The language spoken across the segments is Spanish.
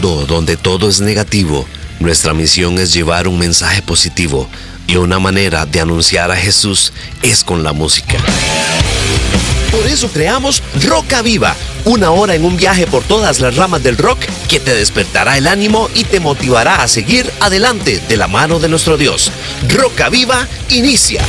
donde todo es negativo, nuestra misión es llevar un mensaje positivo y una manera de anunciar a Jesús es con la música. Por eso creamos Roca Viva, una hora en un viaje por todas las ramas del rock que te despertará el ánimo y te motivará a seguir adelante de la mano de nuestro Dios. Roca Viva inicia.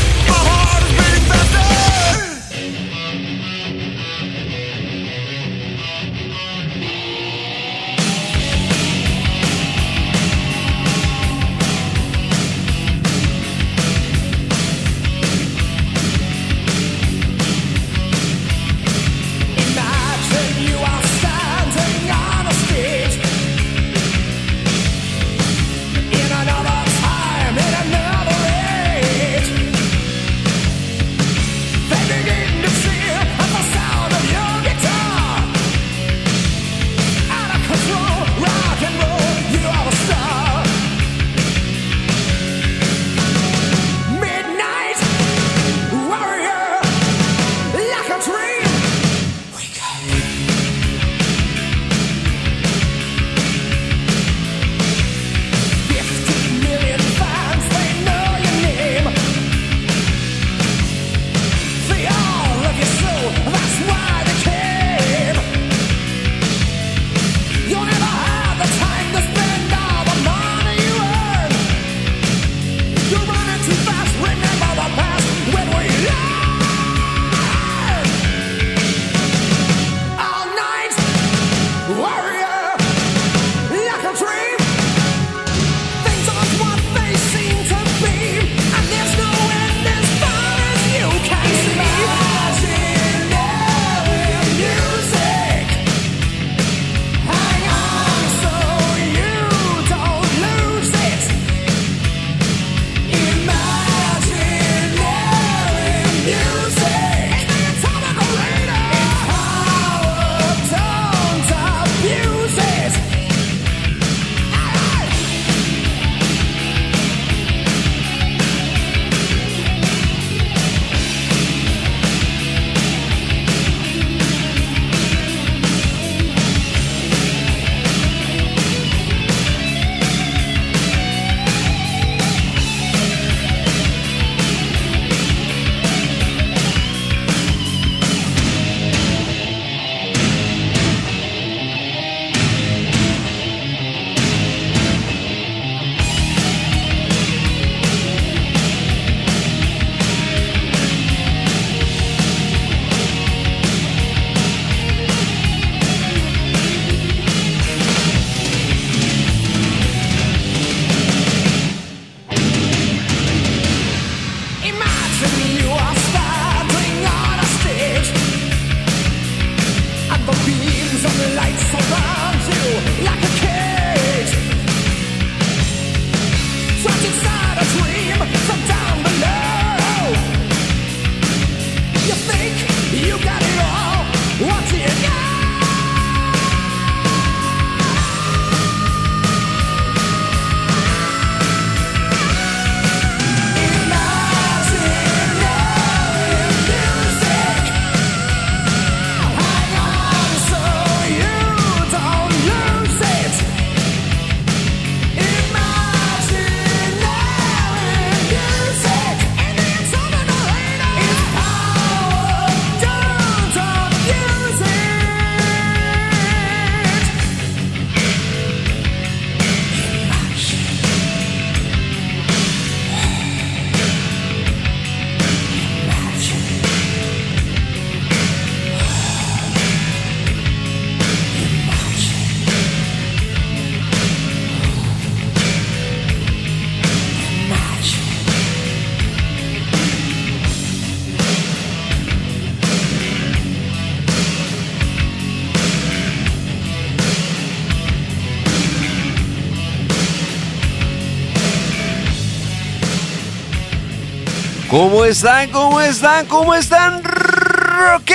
Están? ¿Cómo están? ¿Cómo están, rockeros?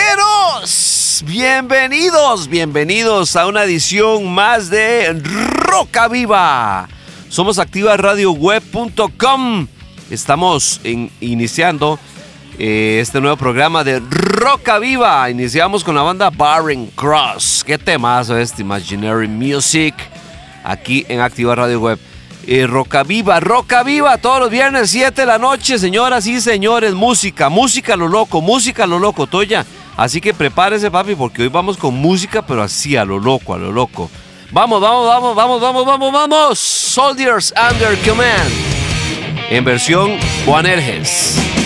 Bienvenidos, bienvenidos a una edición más de Roca Viva. Somos activaradioweb.com. Estamos iniciando eh, este nuevo programa de Roca Viva. Iniciamos con la banda Barren Cross. Qué temazo este Imaginary Music. aquí en Activa Radio Web. Eh, Roca Viva, Roca Viva, todos los viernes 7 de la noche, señoras y señores, música, música lo loco, música lo loco, Toya. Así que prepárese, papi, porque hoy vamos con música, pero así a lo loco, a lo loco. Vamos, vamos, vamos, vamos, vamos, vamos, vamos. Soldiers Under Command. En versión Juan Erges.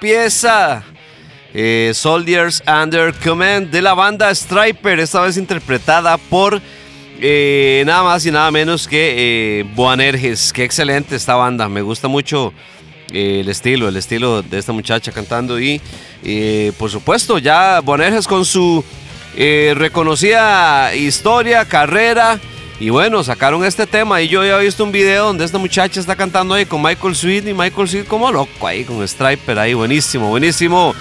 Pieza. Eh, Soldiers Under Command de la banda Striper, esta vez interpretada por eh, nada más y nada menos que eh, Boanerges. Qué excelente esta banda, me gusta mucho eh, el estilo, el estilo de esta muchacha cantando y por supuesto ya Boanerges con su reconocida historia, carrera. Y bueno, sacaron este tema y yo había visto un video donde esta muchacha está cantando ahí con Michael Sweet y Michael Sweet como loco ahí con Striper ahí, buenísimo, buenísimo.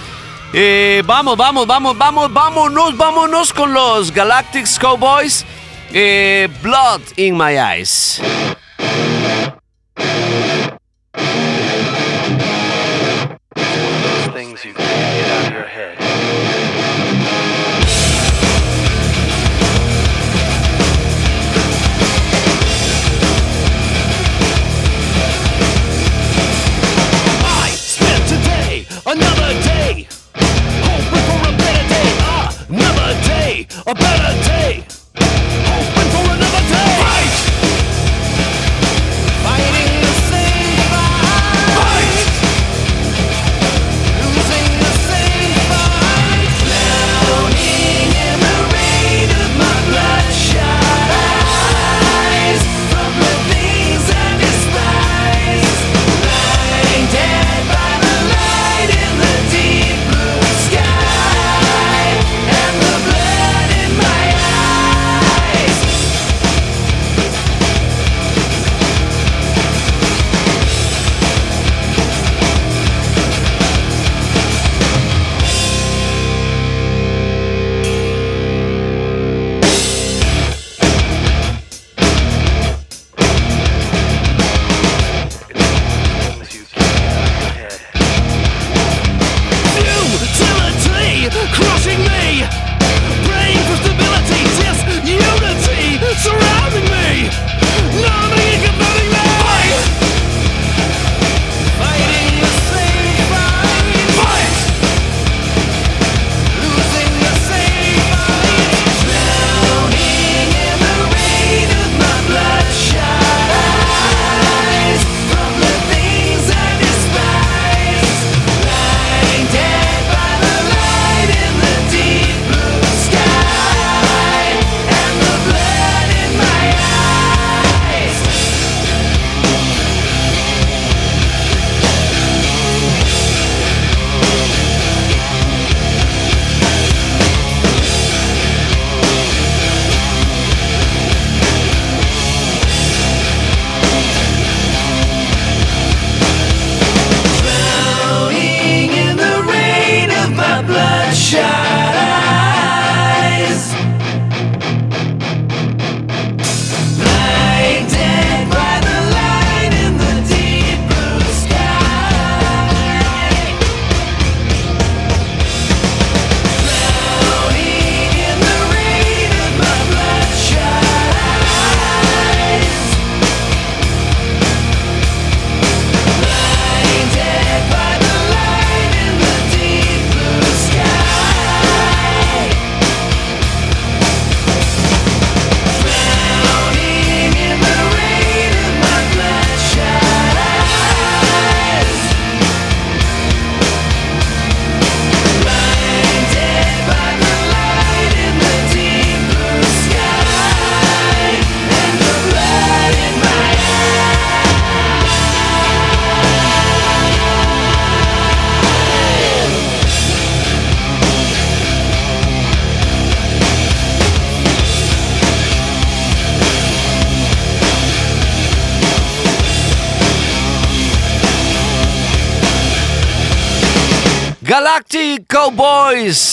Eh, vamos, vamos, vamos, vamos, vámonos, vámonos con los Galactic Cowboys. Eh, Blood in My Eyes. A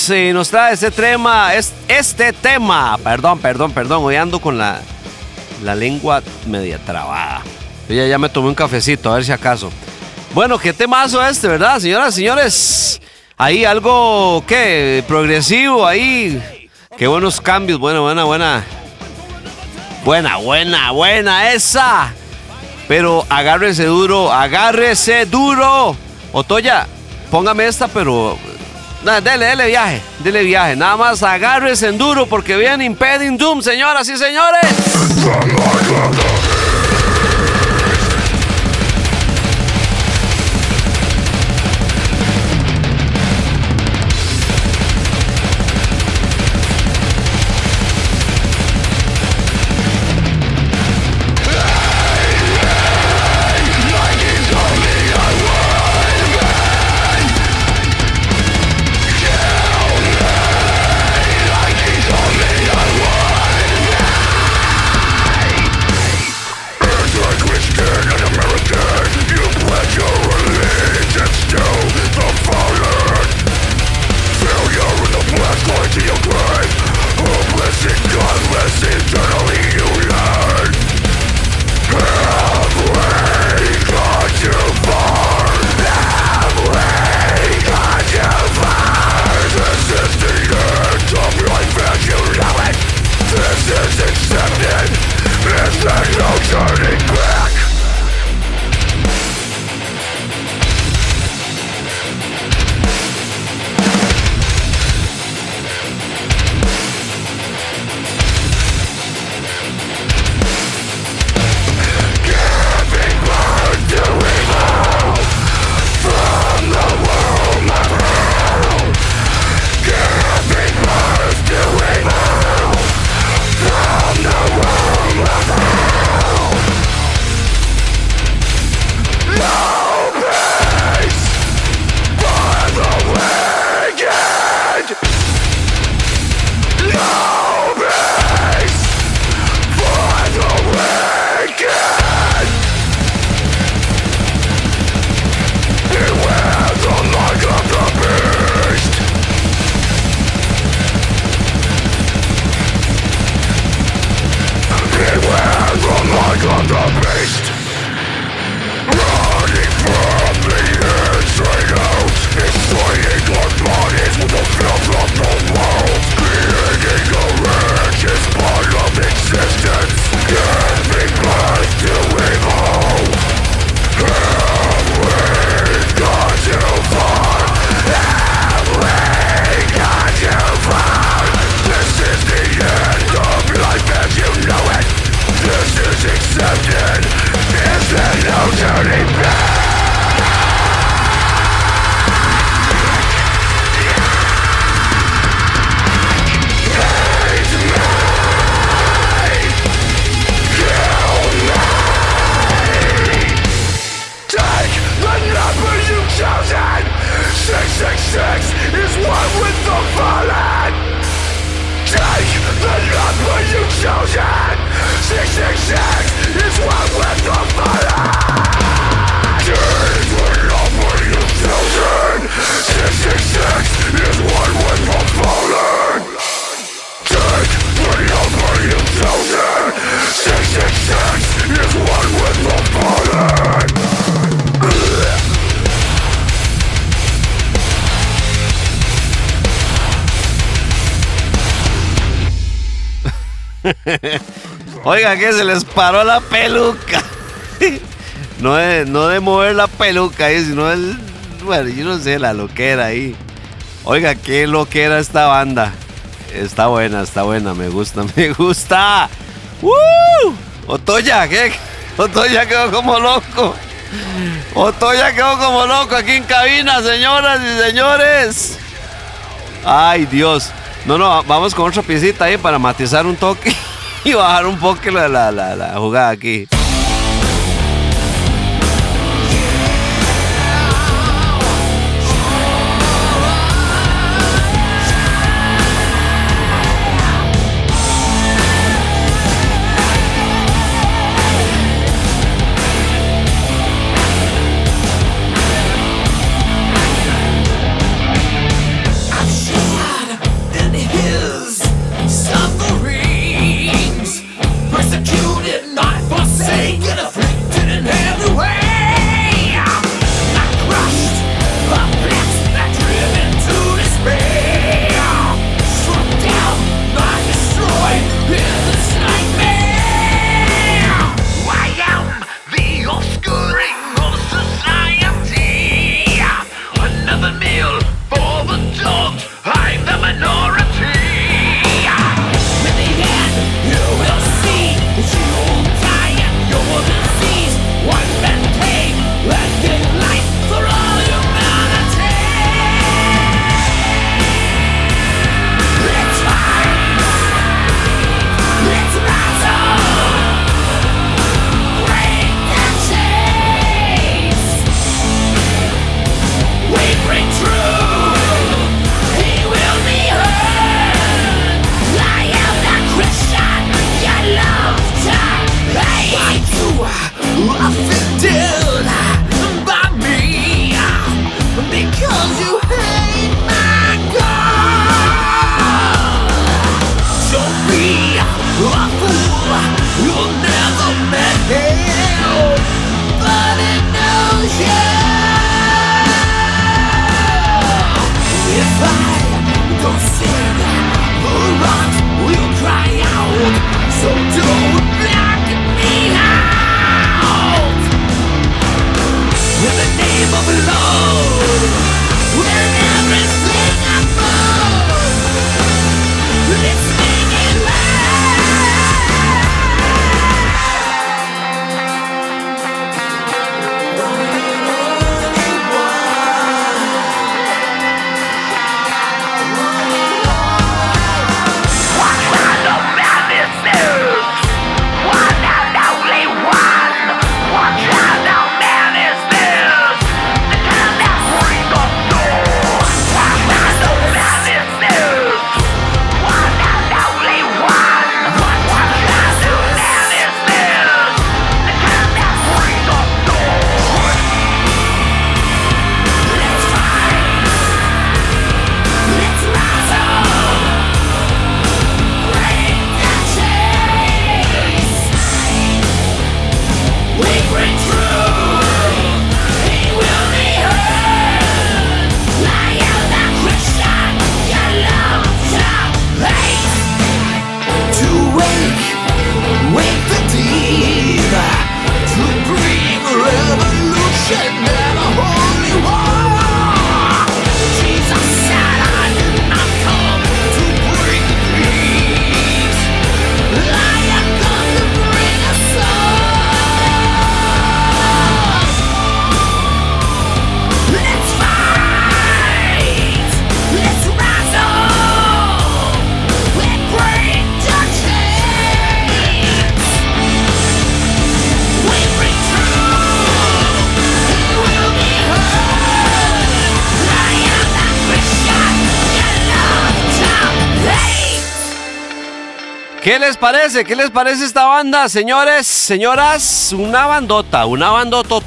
Cowboys eh, nos trae este tema, es- este tema, perdón, perdón, perdón, hoy ando con la, la lengua media trabada. Ya, ya me tomé un cafecito, a ver si acaso. Bueno, qué temazo este, ¿verdad, señoras y señores? Ahí algo, ¿qué? Progresivo, ahí. Qué buenos cambios, buena, buena, buena. Buena, buena, buena esa. Pero agárrese duro, agárrese duro. Otoya, póngame esta, pero. Nah, dele, dele viaje, dele viaje. Nada más agárrese en duro porque viene Impeding Doom, señoras y señores. Oiga, que se les paró la peluca. No de, no de mover la peluca ahí, sino el. Bueno, yo no sé, la loquera ahí. Oiga, qué loquera esta banda. Está buena, está buena, me gusta, me gusta. ¡Uh! Otoya, ¿qué? Otoya quedó como loco. Otoya quedó como loco aquí en cabina, señoras y señores. Ay, Dios. No, no, vamos con otra piecita ahí para matizar un toque y bajar un poco la, la, la, la jugada aquí. ¿Qué les parece? ¿Qué les parece esta banda, señores, señoras? Una bandota, una bandota.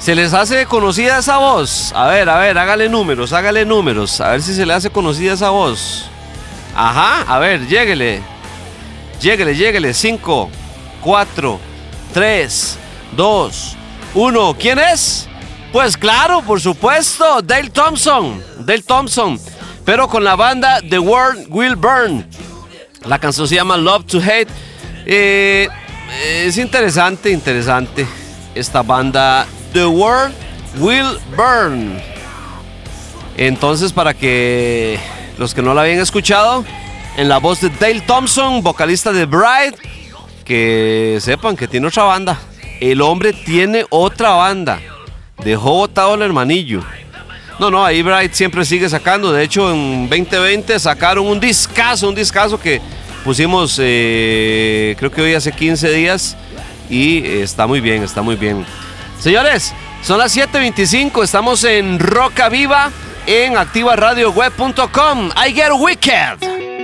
¿Se les hace conocida esa voz? A ver, a ver, hágale números, hágale números. A ver si se le hace conocida esa voz. Ajá, a ver, lléguele. Lléguele, lléguele. 5, 4, 3, 2, 1. ¿Quién es? Pues claro, por supuesto, Dale Thompson. Dale Thompson pero con la banda The World Will Burn. La canción se llama Love to Hate. Eh, es interesante, interesante esta banda The World Will Burn. Entonces, para que los que no la habían escuchado, en la voz de Dale Thompson, vocalista de Bride, que sepan que tiene otra banda. El hombre tiene otra banda. Dejó botado el hermanillo. No, no, ahí Bright siempre sigue sacando. De hecho, en 2020 sacaron un discazo, un discazo que pusimos, eh, creo que hoy hace 15 días. Y está muy bien, está muy bien. Señores, son las 7:25. Estamos en Roca Viva en activaradioweb.com. I get wicked.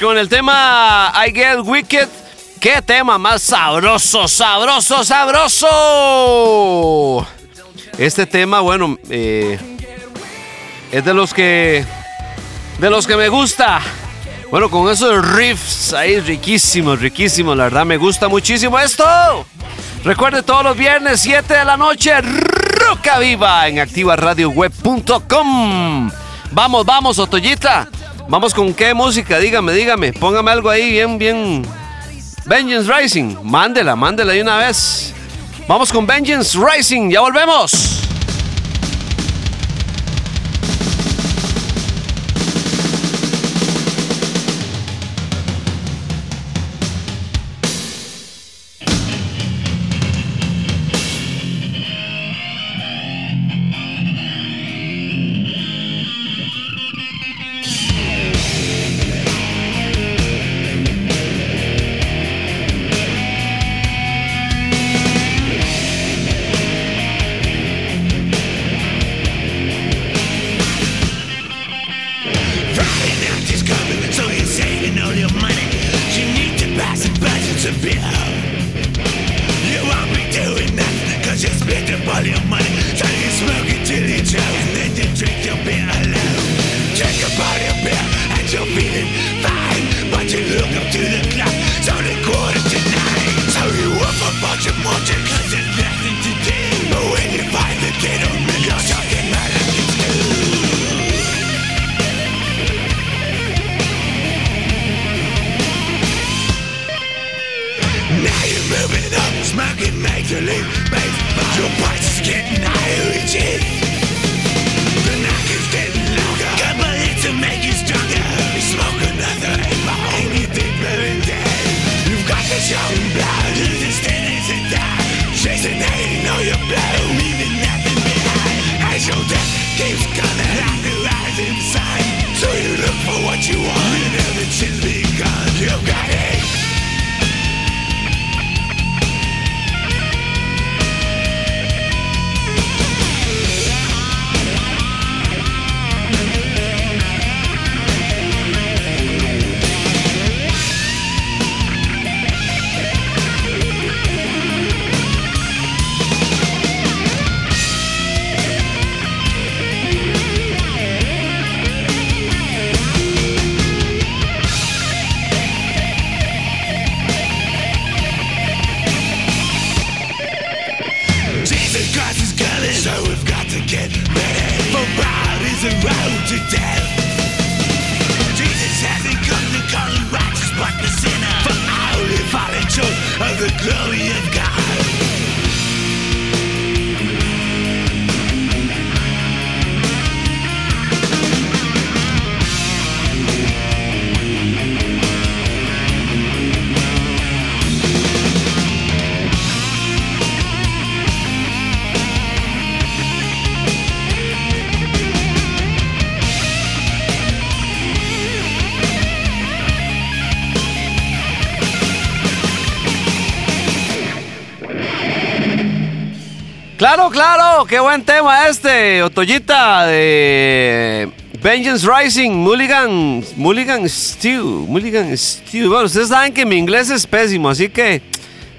Con el tema I Get Wicked. ¡Qué tema más sabroso, sabroso, sabroso! Este tema, bueno, eh, es de los que de los que me gusta. Bueno, con esos riffs ahí riquísimos, riquísimos, la verdad me gusta muchísimo esto. Recuerde todos los viernes 7 de la noche Roca Viva en activaradioweb.com. Vamos, vamos, Otoyita. Vamos con qué música, dígame, dígame. Póngame algo ahí bien, bien. Vengeance Rising. Mándela, mándela de una vez. Vamos con Vengeance Rising. Ya volvemos. waves Claro, claro, qué buen tema este, Otoyita de Vengeance Rising, Mulligan, Mulligan Stew, Mulligan Stew. Bueno, ustedes saben que mi inglés es pésimo, así que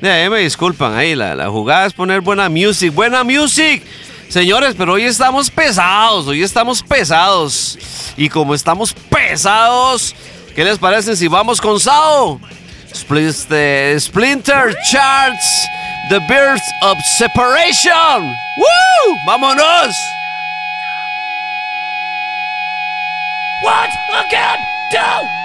me disculpan ahí, la, jugada es poner buena music, buena music. Señores, pero hoy estamos pesados, hoy estamos pesados. Y como estamos pesados, ¿qué les parece si vamos con Sao? Este, Splinter Charts. The Birth of Separation. ¡Woo! ¡Vámonos! What again? Do?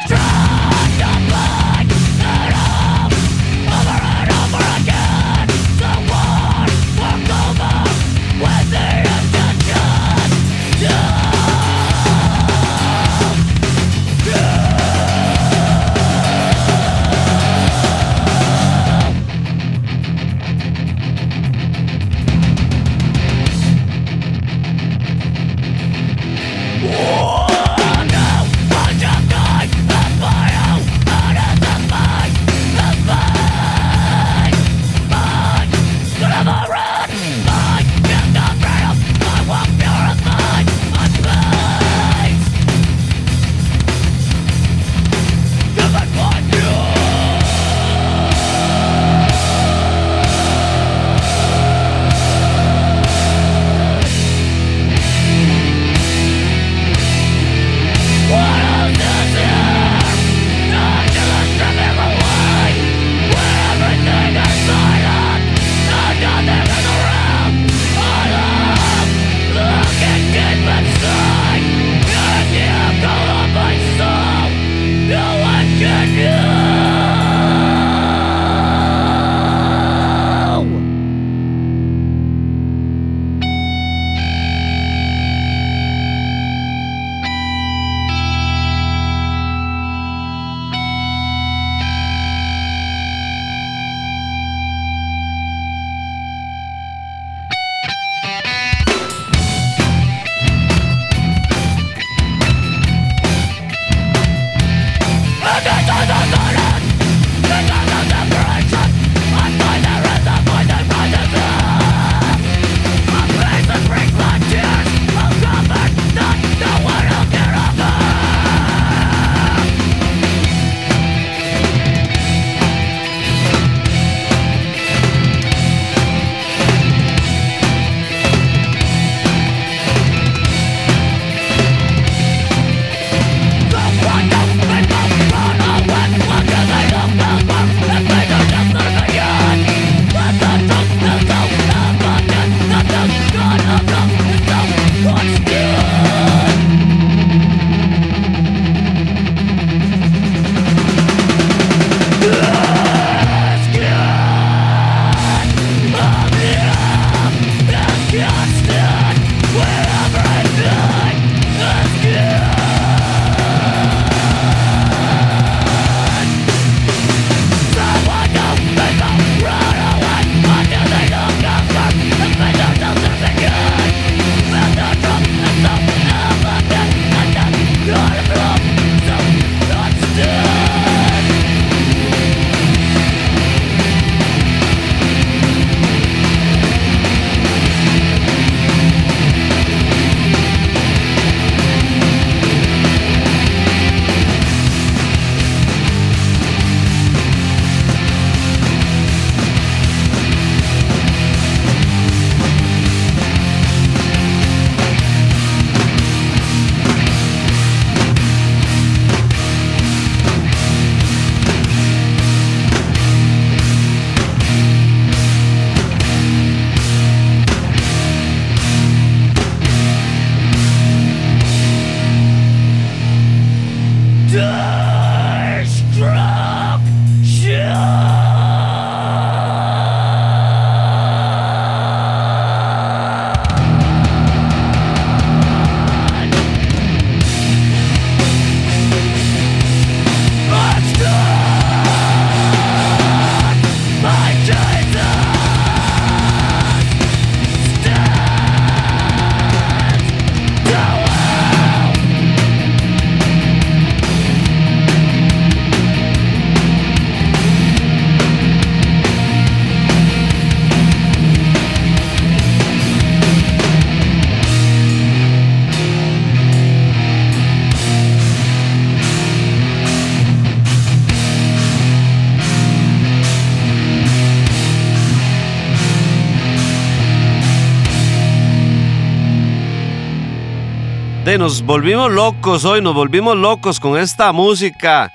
Nos volvimos locos hoy, nos volvimos locos con esta música.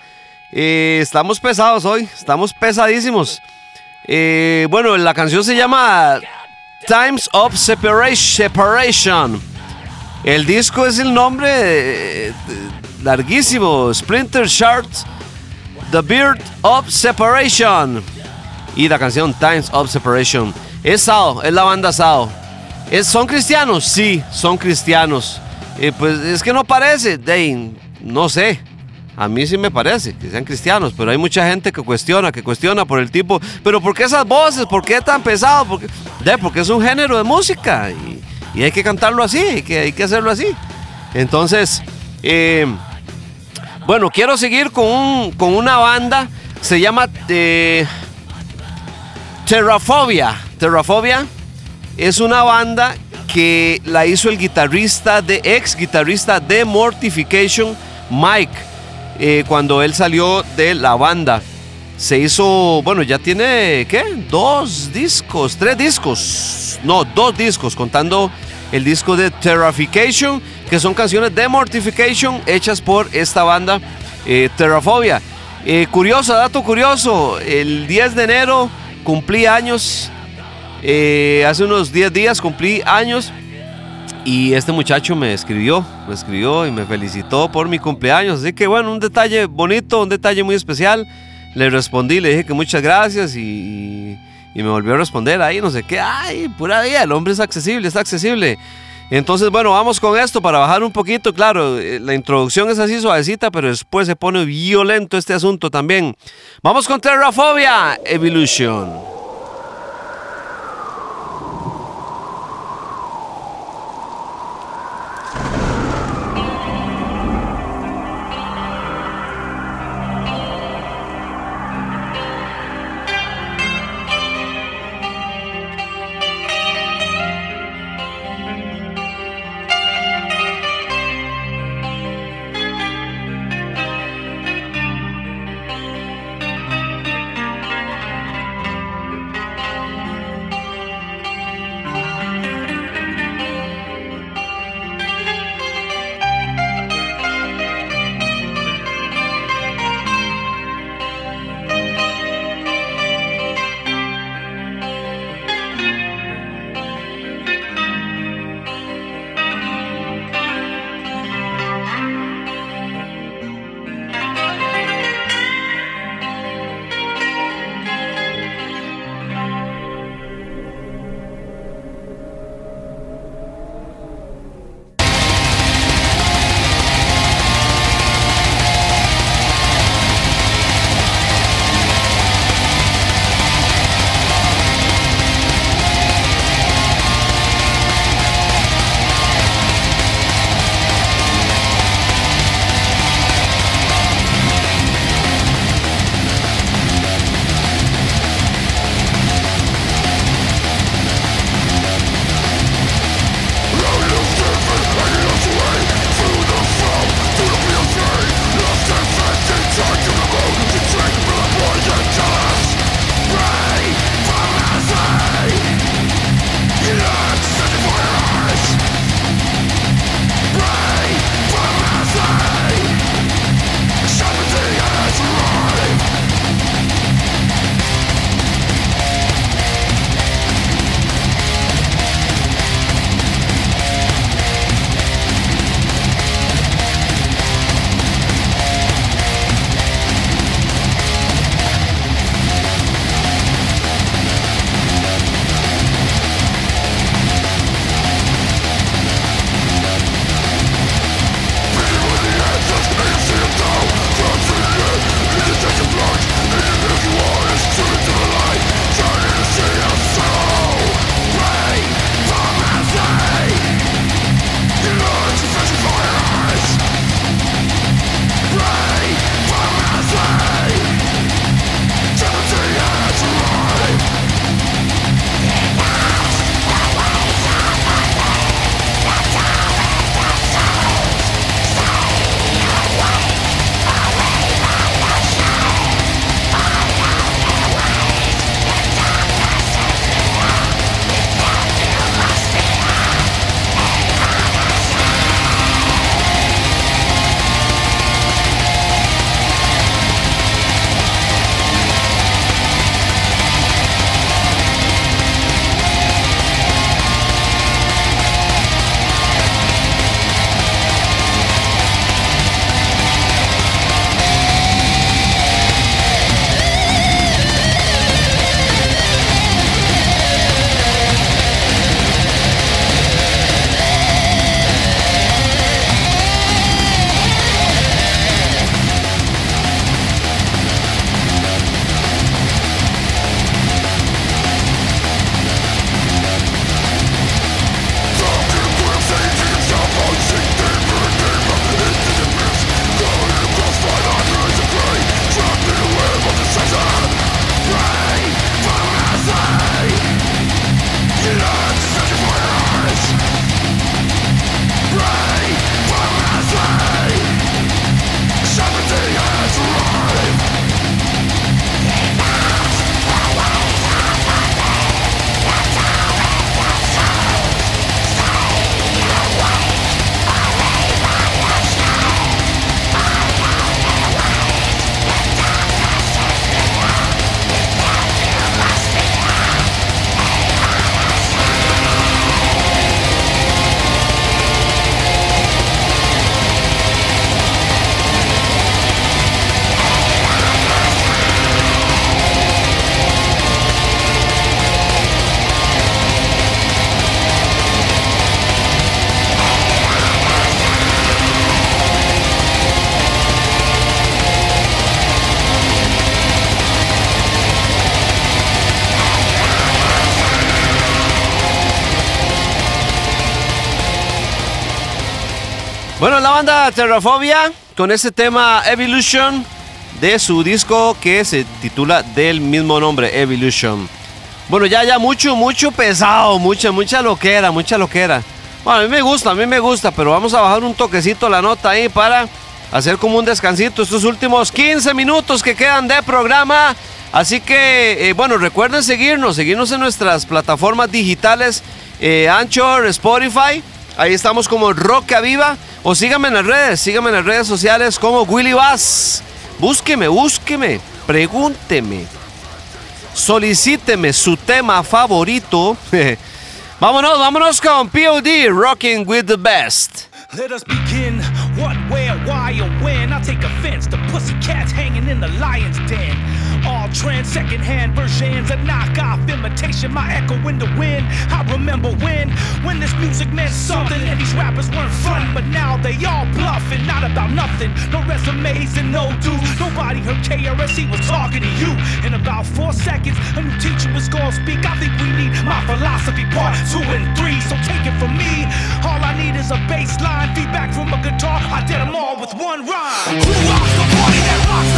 Eh, estamos pesados hoy, estamos pesadísimos. Eh, bueno, la canción se llama Times of Separation. El disco es el nombre larguísimo, Splinter Shards, The Beard of Separation. Y la canción Times of Separation. Es Sao, es la banda Sao. ¿Es, ¿Son cristianos? Sí, son cristianos. Eh, pues es que no parece, Dane, no sé. A mí sí me parece que sean cristianos, pero hay mucha gente que cuestiona, que cuestiona por el tipo. Pero ¿por qué esas voces? ¿Por qué tan pesado? Porque, porque es un género de música y, hay que cantarlo así, hay que, hay que hacerlo así. Entonces, eh, bueno, quiero seguir con, con una banda, se llama eh, Terrafobia. Terrafobia es una banda que la hizo el guitarrista de ex guitarrista de Mortification, Mike, eh, cuando él salió de la banda. Se hizo, bueno, ya tiene, ¿qué? Dos discos, tres discos. No, dos discos, contando el disco de Terrafication, que son canciones de Mortification hechas por esta banda, eh, Terrafobia. Eh, curioso, dato curioso, el 10 de enero cumplí años eh, hace unos 10 días cumplí años y este muchacho me escribió, me escribió y me felicitó por mi cumpleaños. Así que bueno, un detalle bonito, un detalle muy especial. Le respondí, le dije que muchas gracias y, me volvió a responder ahí, no sé qué. Ay, pura vida, el hombre es accesible, está accesible. Entonces, bueno, vamos con esto para bajar un poquito. Claro, eh, la introducción es así suavecita, pero después se pone violento este asunto también. Vamos con Terrafobia Evolution. Banda Terrafobia con ese tema Evolution de su disco que se titula del mismo nombre, Evolution. Bueno, ya, ya mucho, mucho pesado, mucha, mucha loquera, mucha loquera. Bueno, a mí me gusta, a mí me gusta, pero vamos a bajar un toquecito la nota ahí para hacer como un descansito estos últimos 15 minutos que quedan de programa. Así que, eh, bueno, recuerden seguirnos, seguirnos en nuestras plataformas digitales, eh, Anchor, Spotify. Ahí estamos como Roca Viva. O síganme en las redes, síganme en las redes sociales como Willy Bass. Búsqueme, búsqueme, pregúnteme, solicíteme su tema favorito. vámonos, vámonos con POD, Rocking with the Best. Let us begin. What, where, why, or when? I take offense to pussycats hanging in the lion's den. All trends, secondhand versions, a knockoff imitation, my echo in the wind. I remember when, when this music meant something and these rappers weren't fun, but now they all bluffing, not about nothing. No resumes and no dues. Nobody heard KRS, he was talking to you. In about four seconds, a new teacher was gonna speak. I think we need my philosophy part two and three, so take it from me. All I need is a bass line, feedback from a guitar. I did them all with one rhyme. Who rocks the party that rocks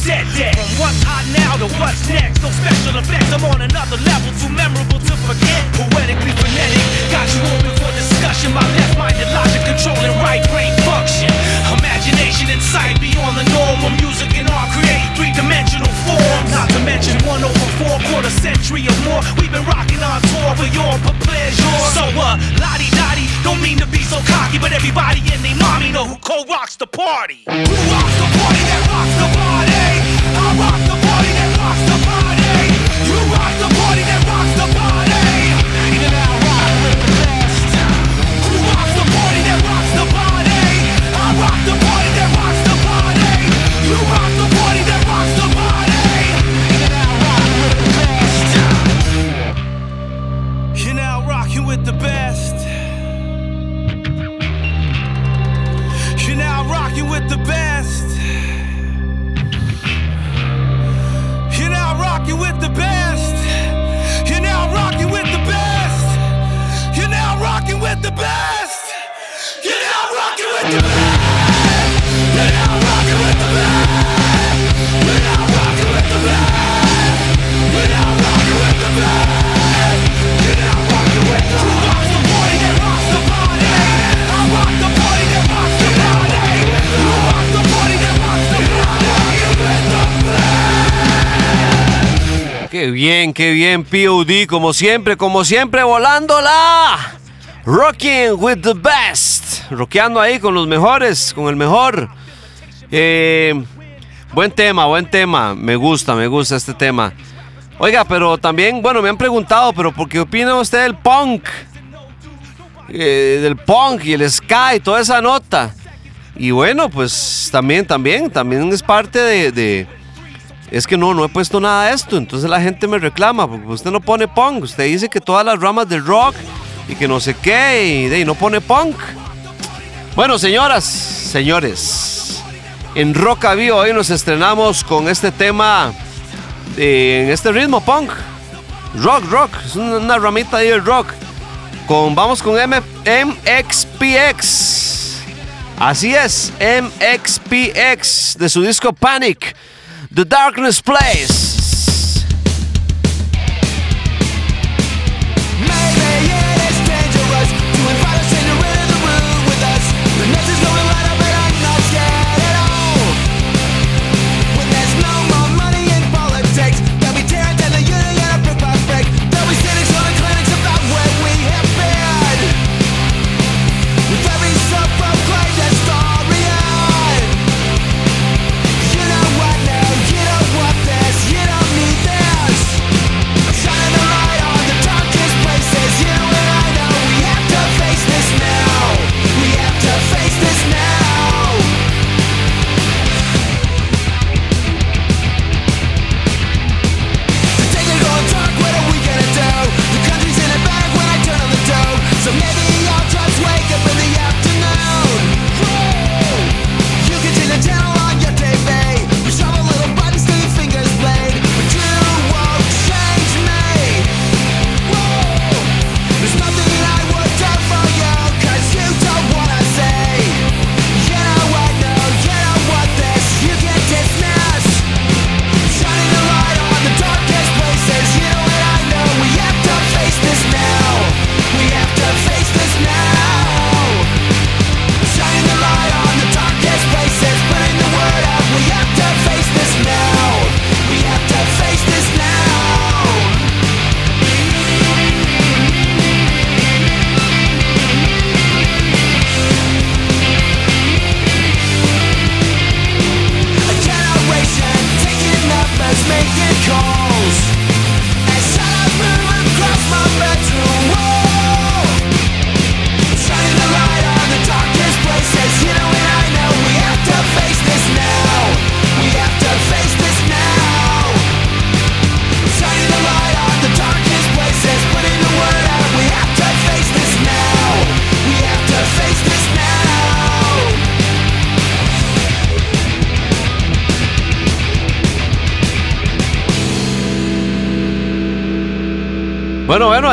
said that. Qué bien, qué bien, POD, como siempre, como siempre, volándola. Rocking with the best. Rockeando ahí con los mejores, con el mejor. Eh, buen tema, buen tema. Me gusta, me gusta este tema. Oiga, pero también, bueno, me han preguntado, pero ¿por qué opina usted del punk? Eh, del punk y el ska y toda esa nota. Y bueno, pues también, también, también es parte de- es que no, no he puesto nada de esto. Entonces la gente me reclama, porque usted no pone punk. Usted dice que todas las ramas del rock y que no sé qué, y, no pone punk. Bueno, señoras, señores, en Rock a Vivo hoy nos estrenamos con este tema, eh, en este ritmo punk. Rock, rock, es una, una ramita ahí del rock. Con, vamos con M- MXPX. Así es, MXPX de su disco Panic, The Darkness Plays.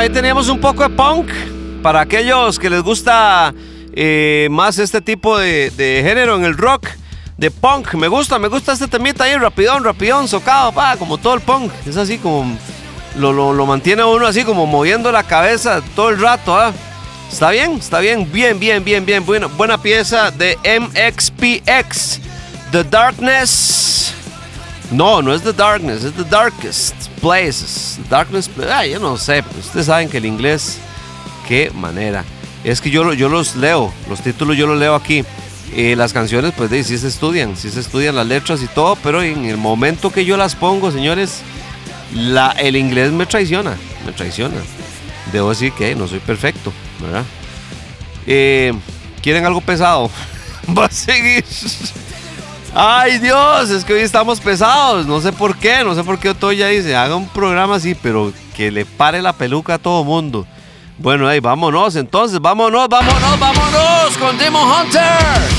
Ahí teníamos un poco de punk. Para aquellos que les gusta eh, más este tipo de, género en el rock, de punk. Me gusta, me gusta este temita ahí, rapidón, rapidón, socado, pa, como todo el punk. Es así como lo, lo, mantiene uno así como moviendo la cabeza todo el rato, ¿ah? Está bien, está bien, bien, bien, bien, bien. Buena, buena pieza de MXPX. The Darkness. No, no es The Darkness, es The Darkest Places. Darkness, ah, yo no sé, ustedes saben que el inglés, qué manera. Es que yo, yo los leo, los títulos yo los leo aquí. Eh, las canciones, pues sí se estudian, sí se estudian las letras y todo, pero en el momento que yo las pongo, señores, el inglés me traiciona, me traiciona. Debo decir que no soy perfecto, ¿verdad? Eh, ¿Quieren algo pesado? Va a seguir. Ay Dios, es que hoy estamos pesados, no sé por qué, no sé por qué Otoya dice, haga un programa así, pero que le pare la peluca a todo mundo. Bueno, ahí vámonos entonces, vámonos, vámonos, vámonos con Demon Hunter.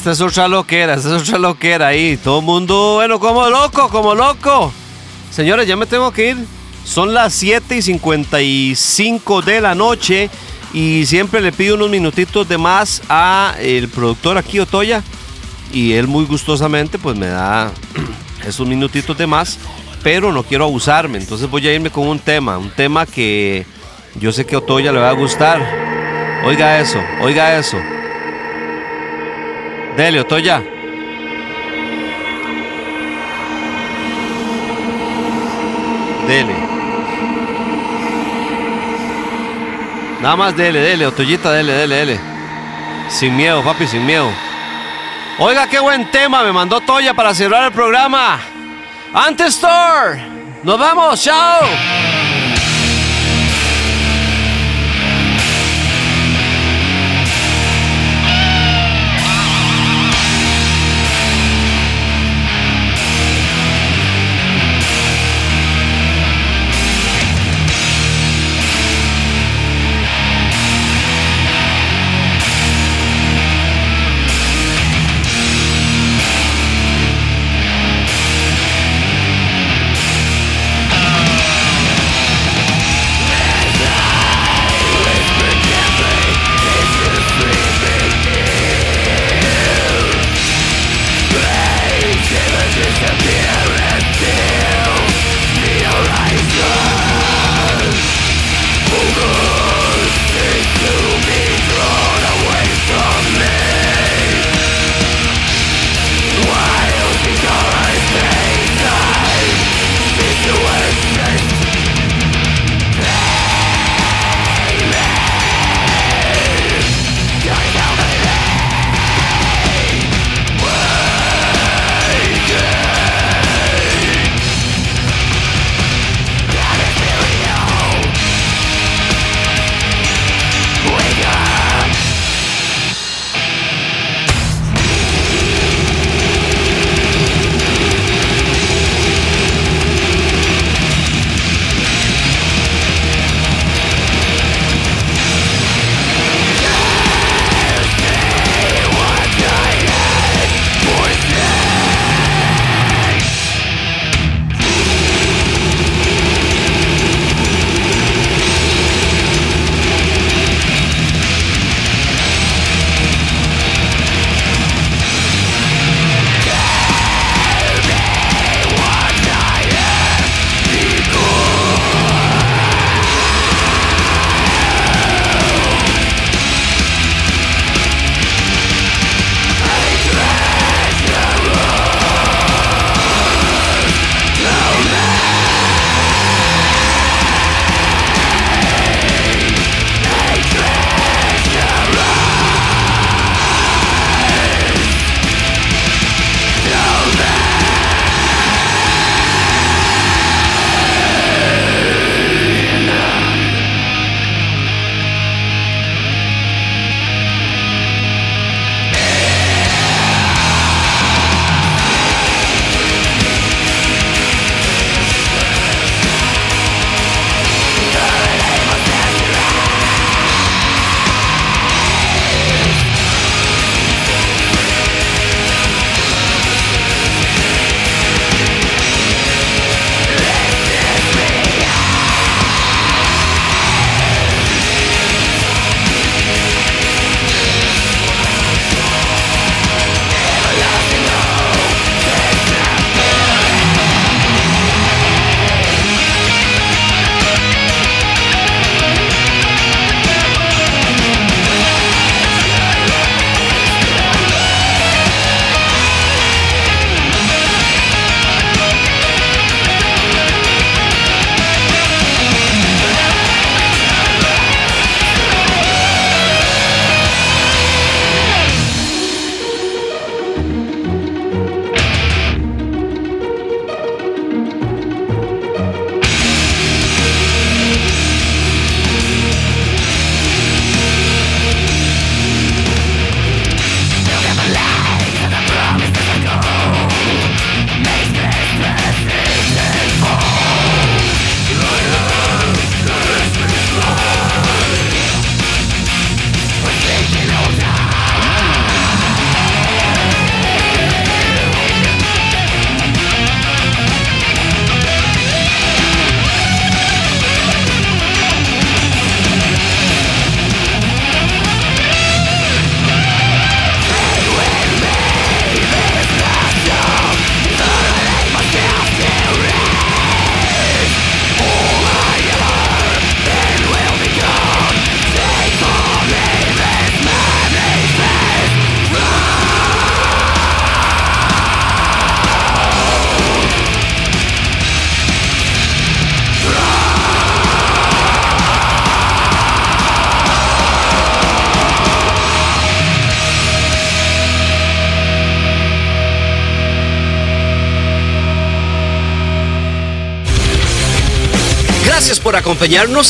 Esta es otra loquera, esta es otra loquera ahí. Todo el mundo, bueno, como loco, como loco. Señores, ya me tengo que ir. Son las 7 y 55 de la noche. Y siempre le pido unos minutitos de más a el productor aquí, Otoya. Y él muy gustosamente pues me da esos minutitos de más. Pero no quiero abusarme. Entonces voy a irme con un tema. Un tema que yo sé que a Otoya le va a gustar. Oiga eso, oiga eso. Dele, Otoya. Dele. Nada más dele, dele, Otoyita, dele, dele, dele. Sin miedo, papi, sin miedo. Oiga, qué buen tema me mandó Toya para cerrar el programa. Antes Store. Nos vemos, chao.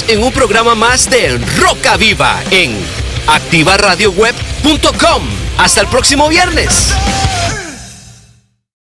En un programa más de Roca Viva en activaradioweb.com. Hasta el próximo viernes.